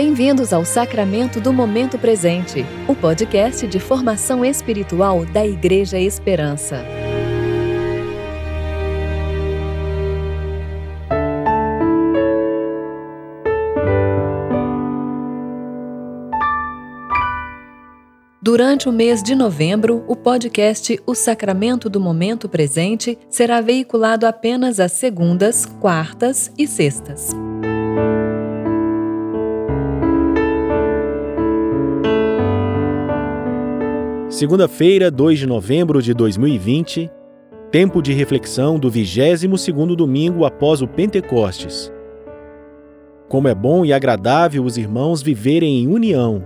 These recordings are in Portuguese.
Bem-vindos ao Sacramento do Momento Presente, o podcast de formação espiritual da Igreja Esperança. Durante o mês de novembro, o podcast O Sacramento do Momento Presente será veiculado apenas às segundas, quartas e sextas. Segunda-feira, 2 de novembro de 2020, tempo de reflexão do 22º domingo após o Pentecostes. Como é bom e agradável os irmãos viverem em união.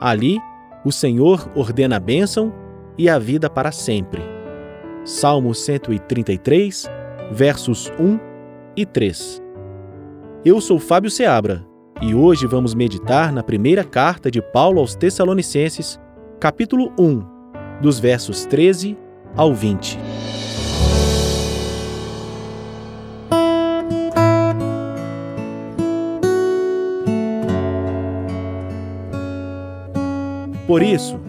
Ali, o Senhor ordena a bênção e a vida para sempre. Salmo 133, versos 1 e 3. Eu sou Fábio Seabra e hoje vamos meditar na primeira carta de Paulo aos Tessalonicenses, capítulo 1, dos versos 13 ao 20. Por isso,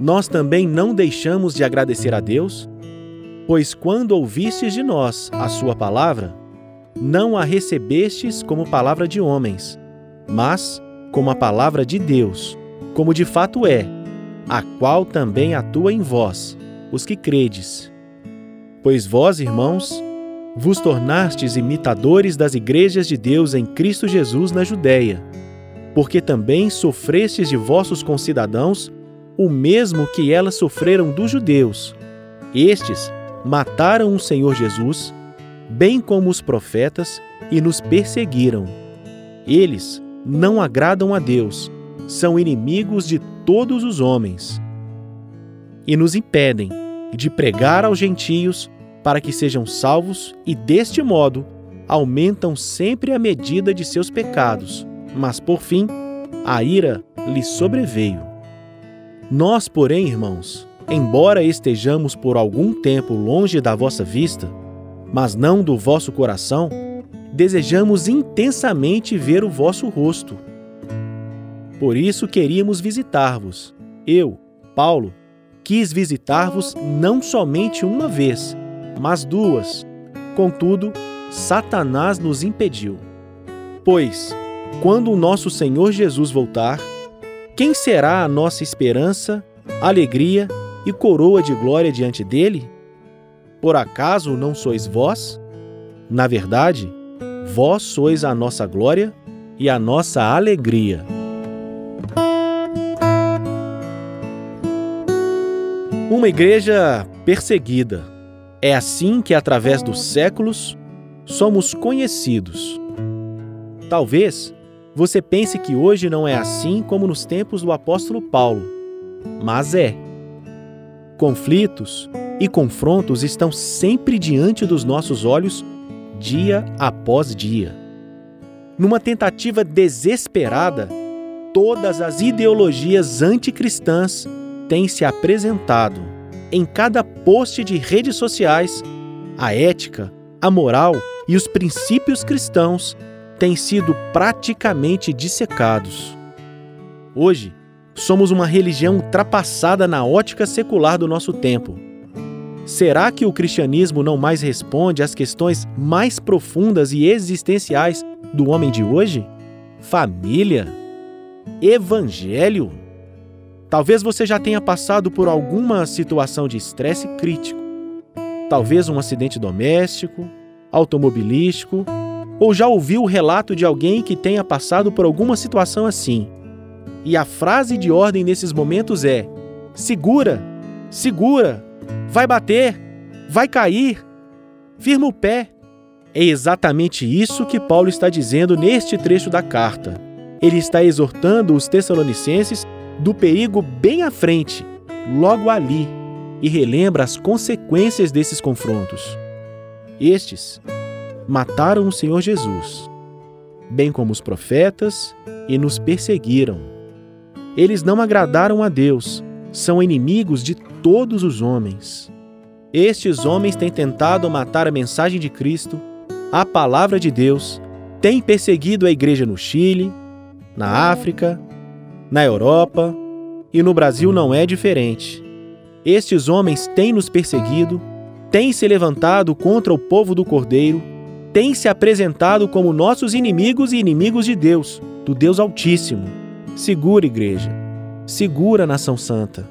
nós também não deixamos de agradecer a Deus, pois quando ouvistes de nós a Sua palavra, não a recebestes como palavra de homens, mas como a palavra de Deus, como de fato é a qual também atua em vós, os que credes. Pois vós, irmãos, vos tornastes imitadores das igrejas de Deus em Cristo Jesus na Judéia, porque também sofrestes de vossos concidadãos o mesmo que elas sofreram dos judeus. Estes mataram o Senhor Jesus, bem como os profetas, e nos perseguiram. Eles não agradam a Deus, são inimigos de todos os homens e nos impedem de pregar aos gentios para que sejam salvos e, deste modo, aumentam sempre a medida de seus pecados, mas, por fim, a ira lhes sobreveio. Nós, porém, irmãos, embora estejamos por algum tempo longe da vossa vista, mas não do vosso coração, desejamos intensamente ver o vosso rosto por isso queríamos visitar-vos. Eu, Paulo, quis visitar-vos não somente uma vez, mas duas. Contudo, Satanás nos impediu. Pois, quando o nosso Senhor Jesus voltar, quem será a nossa esperança, alegria e coroa de glória diante dele? Por acaso não sois vós? Na verdade, vós sois a nossa glória e a nossa alegria. Uma igreja perseguida. É assim que, através dos séculos, somos conhecidos. Talvez você pense que hoje não é assim como nos tempos do apóstolo Paulo, mas é. Conflitos e confrontos estão sempre diante dos nossos olhos, dia após dia. Numa tentativa desesperada, todas as ideologias anticristãs tem se apresentado em cada post de redes sociais, a ética, a moral e os princípios cristãos têm sido praticamente dissecados. Hoje, somos uma religião ultrapassada na ótica secular do nosso tempo. Será que o cristianismo não mais responde às questões mais profundas e existenciais do homem de hoje? Família? Evangelho? Talvez você já tenha passado por alguma situação de estresse crítico. Talvez um acidente doméstico, automobilístico, ou já ouviu o relato de alguém que tenha passado por alguma situação assim. E a frase de ordem nesses momentos é: segura, segura, vai bater, vai cair, firma o pé. É exatamente isso que Paulo está dizendo neste trecho da carta. Ele está exortando os Tessalonicenses do perigo bem à frente, logo ali, e relembra as consequências desses confrontos. Estes mataram o Senhor Jesus, bem como os profetas, e nos perseguiram. Eles não agradaram a Deus, são inimigos de todos os homens. Estes homens têm tentado matar a mensagem de Cristo, a palavra de Deus, têm perseguido a igreja no Chile, na África, na Europa e no Brasil não é diferente. Estes homens têm nos perseguido, têm se levantado contra o povo do Cordeiro, têm se apresentado como nossos inimigos e inimigos de Deus, do Deus Altíssimo. Segura, igreja, segura, nação santa.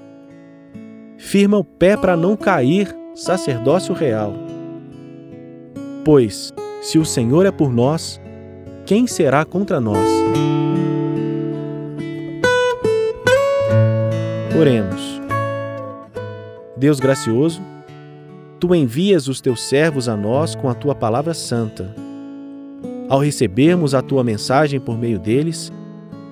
Firma o pé para não cair, sacerdócio real. Pois, se o Senhor é por nós, quem será contra nós? Oremos. Deus gracioso, tu envias os teus servos a nós com a tua palavra santa. Ao recebermos a tua mensagem por meio deles,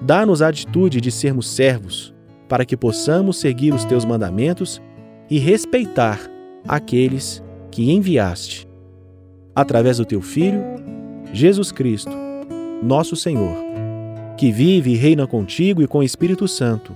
dá-nos a atitude de sermos servos, para que possamos seguir os teus mandamentos e respeitar aqueles que enviaste. Através do teu Filho, Jesus Cristo, nosso Senhor, que vive e reina contigo e com o Espírito Santo